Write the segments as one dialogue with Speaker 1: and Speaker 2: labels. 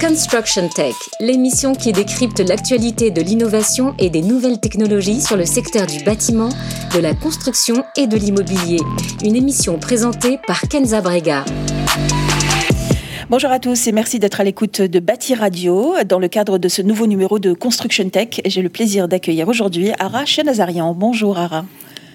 Speaker 1: Construction Tech, l'émission qui décrypte l'actualité de l'innovation et des nouvelles technologies sur le secteur du bâtiment, de la construction et de l'immobilier. Une émission présentée par Kenza Brega.
Speaker 2: Bonjour à tous et merci d'être à l'écoute de Bâti Radio. Dans le cadre de ce nouveau numéro de Construction Tech, j'ai le plaisir d'accueillir aujourd'hui Ara Chenazarian. Bonjour Ara.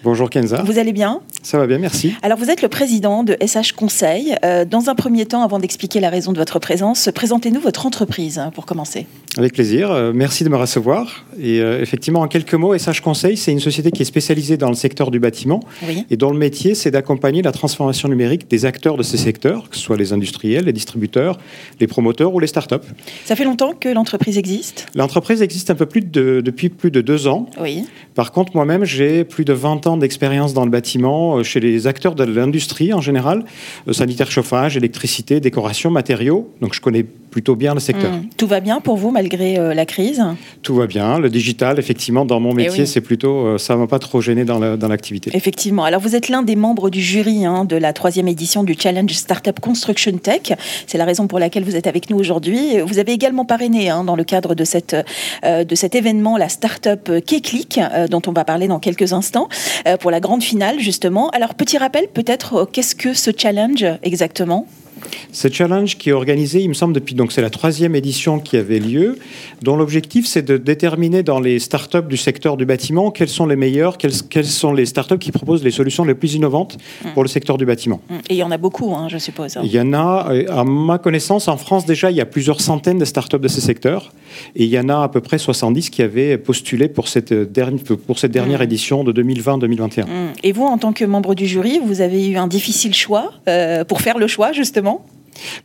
Speaker 3: Bonjour Kenza.
Speaker 2: Vous allez bien?
Speaker 3: Ça va bien, merci.
Speaker 2: Alors vous êtes le président de SH Conseil. Euh, dans un premier temps, avant d'expliquer la raison de votre présence, présentez-nous votre entreprise hein, pour commencer.
Speaker 3: Avec plaisir. Euh, merci de me recevoir. Et euh, effectivement, en quelques mots, SH Conseil, c'est une société qui est spécialisée dans le secteur du bâtiment et dont le métier, c'est d'accompagner la transformation numérique des acteurs de ces secteurs, que ce soit les industriels, les distributeurs, les promoteurs ou les startups.
Speaker 2: Ça fait longtemps que l'entreprise existe?
Speaker 3: L'entreprise existe un peu plus de, depuis plus de deux ans.
Speaker 2: Oui.
Speaker 3: Par contre, moi-même, j'ai plus de 20 ans d'expérience dans le bâtiment euh, chez les acteurs de l'industrie en général, sanitaire, chauffage, électricité, décoration, matériaux. Donc je connais plutôt bien le secteur. Mmh.
Speaker 2: Tout va bien pour vous malgré euh, la crise?
Speaker 3: Tout va bien. Le digital, effectivement, dans mon eh métier, c'est plutôt, ça ne m'a pas trop gêné dans l'activité.
Speaker 2: effectivement. Alors vous êtes l'un des membres du jury hein, de la troisième édition du Challenge Startup Construction Tech. C'est la raison pour laquelle vous êtes avec nous aujourd'hui. Vous avez également parrainé hein, dans le cadre de, cette, de cet événement la startup Keklik, dont on va parler dans quelques instants. Euh, pour la grande finale, justement. Alors, petit rappel, peut-être, euh, qu'est-ce que ce challenge exactement?
Speaker 3: Ce challenge qui est organisé, il me semble, depuis. Donc, c'est la troisième édition qui avait lieu, dont l'objectif, c'est de déterminer dans les startups du secteur du bâtiment quelles sont les meilleures, quelles, quelles sont les startups qui proposent les solutions les plus innovantes mm. pour le secteur du bâtiment.
Speaker 2: Mm. Et il y en a beaucoup, hein, je suppose.
Speaker 3: Il y en a, euh, à ma connaissance, en France, déjà, il y a plusieurs centaines de startups de ce secteur. Et il y en a à peu près 70 qui avaient postulé pour cette, dernière, pour cette dernière mm. édition de 2020-2021.
Speaker 2: Et vous, en tant que membre du jury, vous avez eu un difficile choix euh, pour faire le choix, justement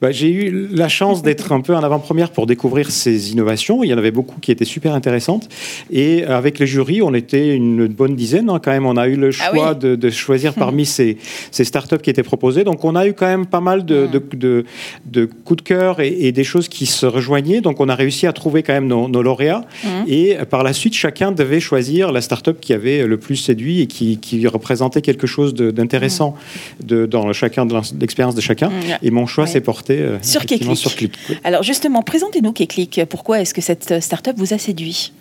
Speaker 3: bah, j'ai eu la chance d'être un peu en avant-première pour découvrir ces innovations. Il y en avait beaucoup qui étaient super intéressantes. Et avec les jurys, on était une bonne dizaine hein, quand même. On a eu le ah choix de, choisir parmi ces, ces, startups qui étaient proposées. Donc on a eu quand même pas mal de, de, de coups de cœur et, des choses qui se rejoignaient. Donc on a réussi à trouver quand même nos, lauréats. Mmh. Et par la suite, chacun devait choisir la startup qui avait le plus séduit et qui, qui représentait quelque chose d'intéressant mmh. dans chacun de l'expérience de chacun. Et mon choix, c'est porté euh,
Speaker 2: sur Keklik. Alors justement, présentez-nous Keklik. Pourquoi est-ce que cette start-up vous a séduit?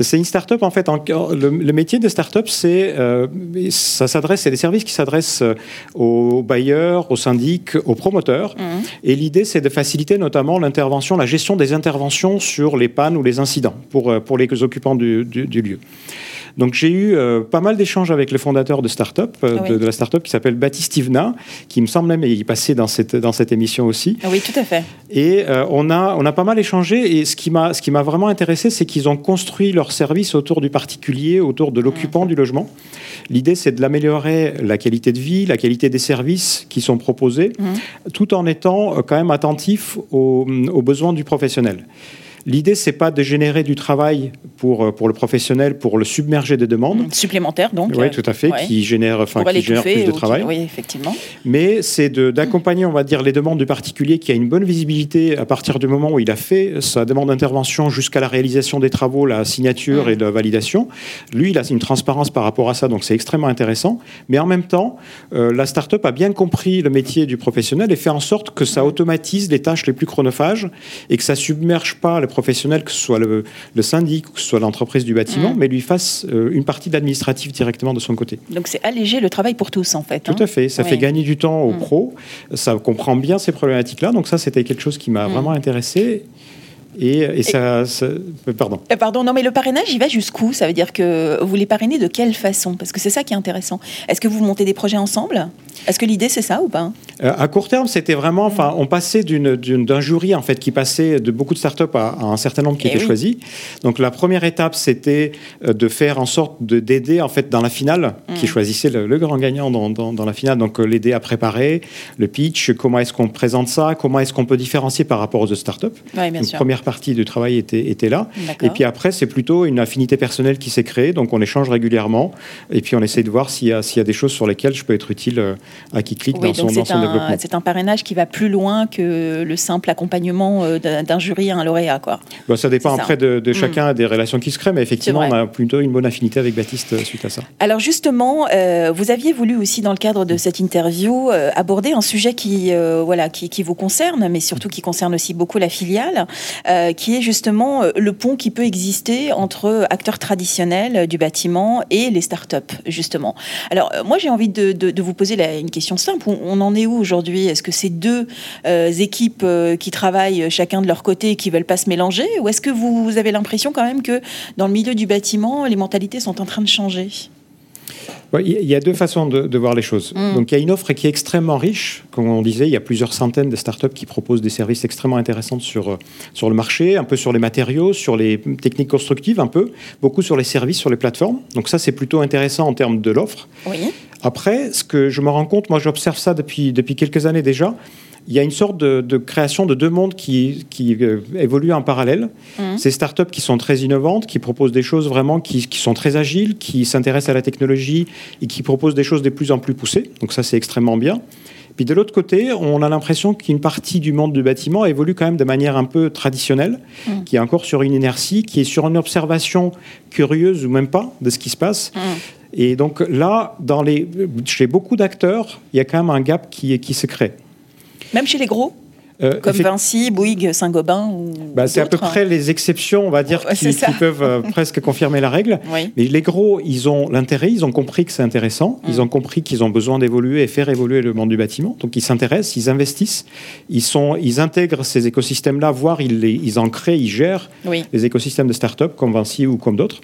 Speaker 3: C'est une start-up en fait. le, métier de start-up, c'est euh, ça s'adresse, c'est des services qui s'adressent euh, aux bailleurs, aux syndics, aux promoteurs. Mmh. Et l'idée, c'est de faciliter notamment l'intervention, la gestion des interventions sur les pannes ou les incidents pour pour les occupants du, du lieu. Donc j'ai eu euh, pas mal d'échanges avec le fondateur de start-up, euh, ah de, la start-up qui s'appelle Baptiste Yvna, qui me semble même y passer dans cette, dans cette émission aussi.
Speaker 2: Ah oui, tout à fait.
Speaker 3: Et euh, on, a, on a pas mal échangé. Et ce qui m'a vraiment intéressé, c'est qu'ils ont construit leur service autour du particulier, autour de l'occupant mmh. du logement. L'idée, c'est de l'améliorer la qualité de vie, la qualité des services qui sont proposés, mmh. tout en étant quand même attentif aux, aux besoins du professionnel. L'idée, c'est pas de générer du travail pour, euh, pour le professionnel, pour le submerger de demandes.
Speaker 2: Mmh, supplémentaires, donc.
Speaker 3: Oui, tout à fait, qui génère, enfin, qui génère plus de travail.
Speaker 2: Oui, effectivement.
Speaker 3: Mais c'est d'accompagner, on va dire, les demandes du particulier qui a une bonne visibilité à partir du moment où il a fait sa demande d'intervention jusqu'à la réalisation des travaux, la signature mmh. et la validation. Lui, il a une transparence par rapport à ça, donc c'est extrêmement intéressant. Mais en même temps, euh, la start-up a bien compris le métier du professionnel et fait en sorte que ça automatise les tâches les plus chronophages et que ça submerge pas le professionnel, que ce soit le, syndic ou que ce soit l'entreprise du bâtiment, mm. mais lui fasse euh, une partie d'administratif directement de son côté.
Speaker 2: Donc c'est alléger le travail pour tous en fait.
Speaker 3: Tout hein. à fait, ça fait gagner du temps aux mm. pros, ça comprend bien ces problématiques-là, donc ça c'était quelque chose qui m'a mm. vraiment intéressé. Et, ça, Pardon.
Speaker 2: Euh, pardon, non, mais le parrainage, il va jusqu'où? Ça veut dire que vous les parrainez de quelle façon? Parce que c'est ça qui est intéressant. Est-ce que vous montez des projets ensemble? Est-ce que l'idée c'est ça ou pas?
Speaker 3: Euh, À court terme, c'était vraiment, enfin, on passait d'un jury en fait qui passait de beaucoup de startups à, à un certain nombre qui eh étaient choisis. Donc la première étape, c'était euh, de faire en sorte de d'aider en fait dans la finale, qui mm. choisissait le, grand gagnant dans, dans, la finale. Donc euh, l'aider à préparer le pitch, comment est-ce qu'on présente ça, comment est-ce qu'on peut différencier par rapport aux autres startups.
Speaker 2: Oui, bien sûr.
Speaker 3: Première première partie du travail était, était là. Et puis après, c'est plutôt une affinité personnelle qui s'est créée. Donc on échange régulièrement. Et puis on essaie de voir s'il y, y, a des choses sur lesquelles je peux être utile euh, à qui clique dans, son, dans son développement.
Speaker 2: C'est un parrainage qui va plus loin que le simple accompagnement euh, d'un jury à un lauréat. Quoi.
Speaker 3: Bah, ça dépend après de, de, mm. chacun des relations qui se créent. Mais effectivement, on a plutôt une bonne affinité avec Baptiste euh, suite à ça.
Speaker 2: Alors justement, vous aviez voulu aussi, dans le cadre de cette interview, aborder un sujet qui, voilà, qui, qui, vous concerne, mais surtout qui concerne aussi beaucoup la filiale, qui est justement le pont qui peut exister entre acteurs traditionnels du bâtiment et les startups, justement. Alors, moi, j'ai envie de, de, vous poser une question simple. On en est où aujourd'hui? Est-ce que c'est deux euh, équipes euh, qui travaillent chacun de leur côté et qui veulent pas se mélanger? Ou est-ce que vous avez l'impression quand même que dans le milieu du bâtiment, les mentalités sont en train de changer?
Speaker 3: Il y a deux façons de, voir les choses. Mm. Donc, il y a une offre qui est extrêmement riche. Comme on disait, il y a plusieurs centaines de startups qui proposent des services extrêmement intéressants sur, euh, sur le marché, un peu sur les matériaux, sur les techniques constructives, un peu, beaucoup sur les services, sur les plateformes. Donc, ça, c'est plutôt intéressant en termes de l'offre. Après, ce que je me rends compte, moi, j'observe ça depuis, depuis quelques années déjà il y a une sorte de, création de deux mondes qui, qui euh, évoluent en parallèle. Mmh. Ces startups qui sont très innovantes, qui proposent des choses vraiment qui, qui sont très agiles, qui s'intéressent à la technologie et qui proposent des choses de plus en plus poussées. Donc ça, c'est extrêmement bien. Puis de l'autre côté, on a l'impression qu'une partie du monde du bâtiment évolue quand même de manière un peu traditionnelle, mmh. qui est encore sur une inertie, qui est sur une observation curieuse ou même pas de ce qui se passe. Mmh. Et donc là, dans les, chez beaucoup d'acteurs, il y a quand même un gap qui, qui se crée.
Speaker 2: Même chez les gros euh, comme Vinci, Bouygues, Saint-Gobain
Speaker 3: bah, C'est à peu près les exceptions, on va dire, qui, peuvent euh, presque confirmer la règle. Mais les gros, ils ont l'intérêt, ils ont compris que c'est intéressant, ils mm. ont compris qu'ils ont besoin d'évoluer et faire évoluer le monde du bâtiment. Donc ils s'intéressent, ils investissent, ils, sont, ils intègrent ces écosystèmes-là, voire ils, ils en créent, ils gèrent les écosystèmes de start-up comme Vinci ou comme d'autres.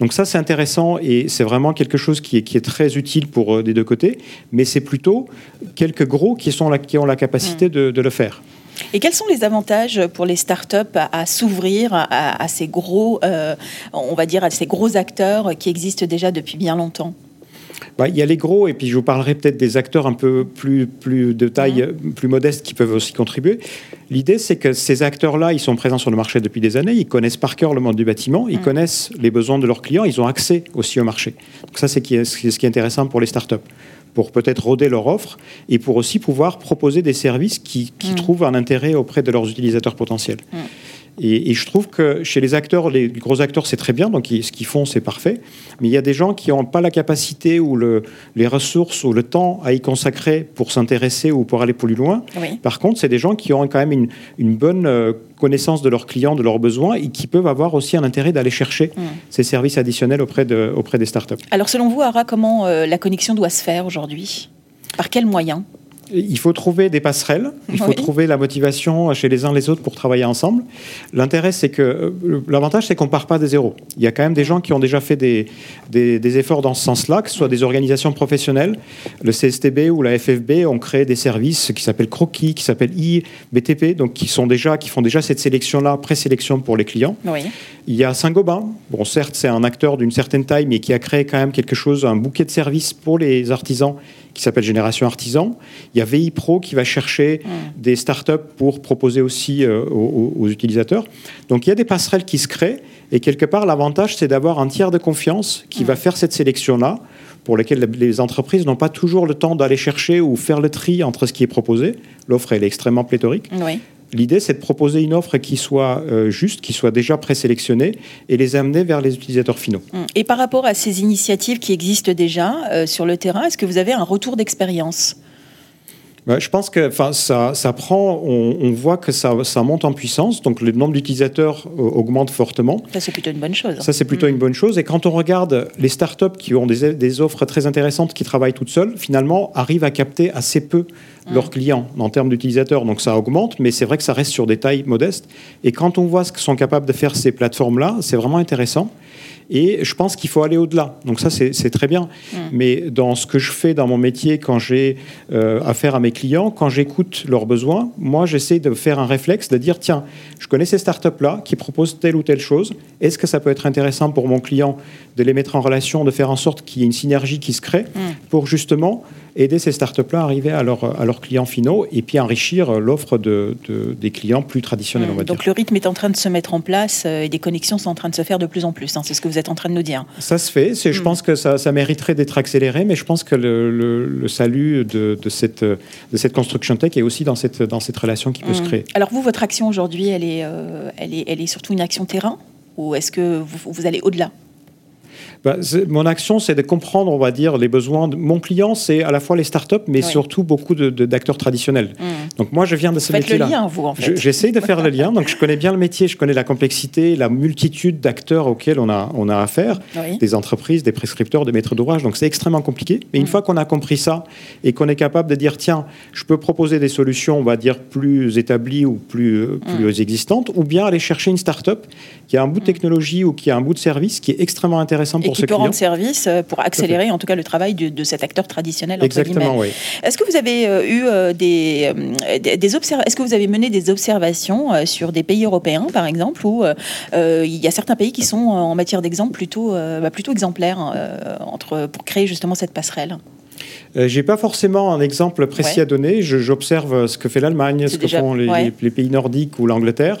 Speaker 3: Donc ça, c'est intéressant et c'est vraiment quelque chose qui est, qui est très utile pour euh, des deux côtés. Mais c'est plutôt quelques gros qui, sont qui ont la capacité mm. de, de le faire.
Speaker 2: Et quels sont les avantages pour les startups à, à s'ouvrir à, ces gros, euh, on va dire, à ces gros acteurs qui existent déjà depuis bien longtemps?
Speaker 3: Bah, il y a les gros, et puis je vous parlerai peut-être des acteurs un peu plus, plus de taille, plus modeste, qui peuvent aussi contribuer. L'idée, c'est que ces acteurs-là, ils sont présents sur le marché depuis des années, ils connaissent par cœur le monde du bâtiment, ils connaissent les besoins de leurs clients, ils ont accès aussi au marché. Donc ça, c'est ce qui est intéressant pour les startups pour peut-être roder leur offre et pour aussi pouvoir proposer des services qui, mm. trouvent un intérêt auprès de leurs utilisateurs potentiels. Et, je trouve que chez les acteurs, les gros acteurs, c'est très bien, donc ce qu'ils font, c'est parfait. Mais il y a des gens qui n'ont pas la capacité ou le, les ressources ou le temps à y consacrer pour s'intéresser ou pour aller plus loin. Par contre, c'est des gens qui ont quand même une, une bonne euh, connaissance de leurs clients, de leurs besoins et qui peuvent avoir aussi un intérêt d'aller chercher mm. ces services additionnels auprès, de, auprès des startups.
Speaker 2: Alors, selon vous, Ara, comment euh, la connexion doit se faire aujourd'hui? Par quels moyens?
Speaker 3: Il faut trouver des passerelles, il faut trouver la motivation chez les uns les autres pour travailler ensemble. L'intérêt, c'est que euh, l'avantage, c'est qu'on ne part pas de zéro. Il y a quand même des gens qui ont déjà fait des, des, efforts dans ce sens-là, que ce soit des organisations professionnelles, le CSTB ou la FFB ont créé des services qui s'appellent Croquis, qui s'appellent IBTP, donc qui sont déjà, qui font déjà cette sélection-là, présélection pour les clients. Il y a Saint-Gobain. Bon, certes, c'est un acteur d'une certaine taille, mais qui a créé quand même quelque chose, un bouquet de services pour les artisans qui s'appelle Génération Artisan. Il y a VI Pro qui va chercher mm. des startups pour proposer aussi euh, aux, utilisateurs. Donc il y a des passerelles qui se créent et quelque part l'avantage c'est d'avoir un tiers de confiance qui mm. va faire cette sélection-là pour lesquelles les entreprises n'ont pas toujours le temps d'aller chercher ou faire le tri entre ce qui est proposé. L'offre elle est extrêmement pléthorique. Oui. L'idée, c'est de proposer une offre qui soit euh, juste, qui soit déjà présélectionnée et les amener vers les utilisateurs finaux.
Speaker 2: Et par rapport à ces initiatives qui existent déjà euh, sur le terrain, est-ce que vous avez un retour d'expérience?
Speaker 3: Bah, je pense que ça, ça prend, on, voit que ça, ça, monte en puissance, donc le nombre d'utilisateurs euh, augmente fortement.
Speaker 2: Ça, c'est plutôt une bonne chose.
Speaker 3: Ça, c'est plutôt mm. une bonne chose. Et quand on regarde les startups qui ont des, des, offres très intéressantes, qui travaillent toutes seules, finalement, arrivent à capter assez peu leurs mm. clients en termes d'utilisateurs. Donc ça augmente, mais c'est vrai que ça reste sur des tailles modestes. Et quand on voit ce que sont capables de faire ces plateformes-là, c'est vraiment intéressant. Et je pense qu'il faut aller au-delà. Donc ça, c'est très bien. Mm. Mais dans ce que je fais dans mon métier, quand j'ai euh, affaire à mes clients, quand j'écoute leurs besoins, moi, j'essaie de faire un réflexe, de dire, tiens, je connais ces startups-là qui proposent telle ou telle chose. Est-ce que ça peut être intéressant pour mon client de les mettre en relation, de faire en sorte qu'il y ait une synergie qui se crée mm. pour justement aider ces startups-là à arriver à, leur, à leurs clients finaux et puis enrichir l'offre de, des clients plus traditionnels.
Speaker 2: Donc le rythme est en train de se mettre en place et des connexions sont en train de se faire de plus en plus. Hein. C'est ce que vous êtes en train de nous dire.
Speaker 3: Ça se fait. Je mmh. pense que ça, ça mériterait d'être accéléré, mais je pense que le, le, salut de, de, cette, de cette construction tech est aussi dans cette, dans cette relation qui peut se mmh. créer.
Speaker 2: Alors vous, votre action aujourd'hui, elle, est, euh, elle, est, elle est surtout une action terrain ou est-ce que vous, vous allez au-delà?
Speaker 3: Bah, mon action, c'est de comprendre, on va dire, les besoins de mon client. C'est à la fois les startups, mais surtout beaucoup d'acteurs de, traditionnels. Mmh. Donc moi, je viens de ce métier-là.
Speaker 2: le lien, vous, en fait.
Speaker 3: J'essaie de faire le lien. Donc je connais bien le métier, je connais la complexité, la multitude d'acteurs auxquels on a, on a affaire, des entreprises, des prescripteurs, des maîtres d'ouvrage. Donc c'est extrêmement compliqué. Mais une mmh. fois qu'on a compris ça et qu'on est capable de dire, tiens, je peux proposer des solutions, on va dire, plus établies ou plus, euh, plus mmh. existantes, ou bien aller chercher une startup qui a un bout de technologie ou qui a un bout de service qui est extrêmement intéressant pour
Speaker 2: qui peut rendre service euh, pour accélérer en tout cas le travail de, cet acteur traditionnel.
Speaker 3: Exactement, oui.
Speaker 2: Est-ce que vous avez euh, eu euh, des, des, Est-ce que vous avez mené des observations sur des pays européens, par exemple, où il y a certains pays qui sont en matière d'exemple plutôt, bah, plutôt exemplaires entre, pour créer justement cette passerelle?
Speaker 3: Euh, j'ai pas forcément un exemple précis à donner. J'observe ce que fait l'Allemagne, ce que font les, pays nordiques ou l'Angleterre.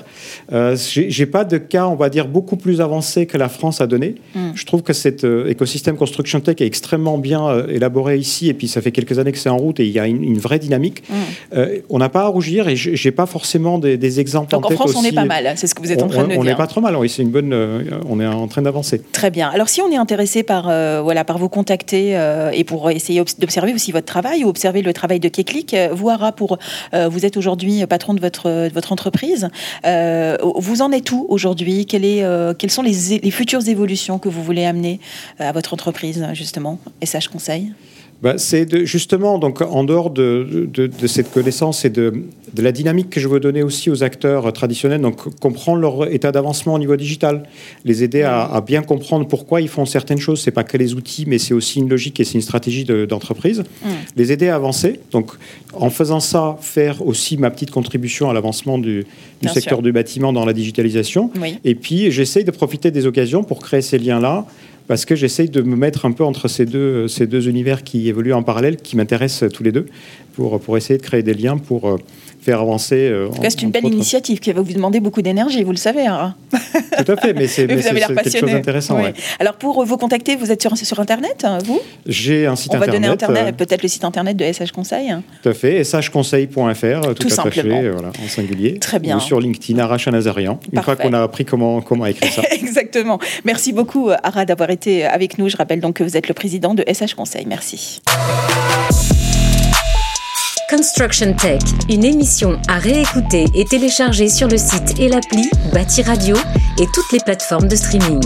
Speaker 3: Euh, j'ai pas de cas, on va dire, beaucoup plus avancé que la France a donné. Hmm. Je trouve que cet euh, écosystème Construction Tech est extrêmement bien euh, élaboré ici, et puis ça fait quelques années que c'est en route et il y a une, vraie dynamique. Hmm. on n'a pas à rougir, et j'ai pas forcément des, exemples
Speaker 2: Donc
Speaker 3: en,
Speaker 2: France, on est pas mal. C'est ce que vous êtes en train de
Speaker 3: dire.
Speaker 2: On
Speaker 3: n'est pas trop mal. Oui, c'est une bonne. on est en train d'avancer.
Speaker 2: Très bien. Alors, si on est intéressé par voilà par vous contacter et pour essayer d'observer aussi votre travail ou observer le travail de Keklik. Euh, vous, Ara, pour, euh, vous êtes aujourd'hui patron de votre, votre entreprise. Euh, vous en êtes où aujourd'hui? Quelles sont les, futures évolutions que vous voulez amener à votre entreprise, justement, SH Conseil
Speaker 3: bah, c'est justement, donc, en dehors de, de, cette connaissance et de, la dynamique que je veux donner aussi aux acteurs traditionnels, donc comprendre leur état d'avancement au niveau digital, les aider à, bien comprendre pourquoi ils font certaines choses. C'est pas que les outils, mais c'est aussi une logique et c'est une stratégie d'entreprise. Mm. Les aider à avancer. Donc, en faisant ça, faire aussi ma petite contribution à l'avancement du, du secteur du bâtiment dans la digitalisation. Et puis, j'essaye de profiter des occasions pour créer ces liens-là parce que j'essaye de me mettre un peu entre ces deux, ces deux univers qui évoluent en parallèle, qui m'intéressent tous les deux, pour, pour essayer de créer des liens pour euh, faire avancer. Euh,
Speaker 2: c'est une belle initiative qui va vous demander beaucoup d'énergie, vous le savez. Hein
Speaker 3: Tout à fait, mais c'est quelque chose d'intéressant.
Speaker 2: Alors pour vous contacter, vous êtes sur, sur Internet, hein, vous?
Speaker 3: J'ai un site
Speaker 2: Internet.
Speaker 3: On va donner
Speaker 2: Internet, euh, peut-être le site Internet de SH Conseil.
Speaker 3: Tout à fait, shconseil.fr, tout, tout simplement. voilà, en singulier.
Speaker 2: Très bien.
Speaker 3: Ou sur LinkedIn, Aracha Nazarian, une fois qu'on a appris comment, comment écrire ça.
Speaker 2: Exactement. Merci beaucoup, Ara, d'avoir été avec nous. Je rappelle donc que vous êtes le président de SH Conseil. Merci.
Speaker 1: Construction Tech, une émission à réécouter et télécharger sur le site et l'appli Bâti Radio et toutes les plateformes de streaming.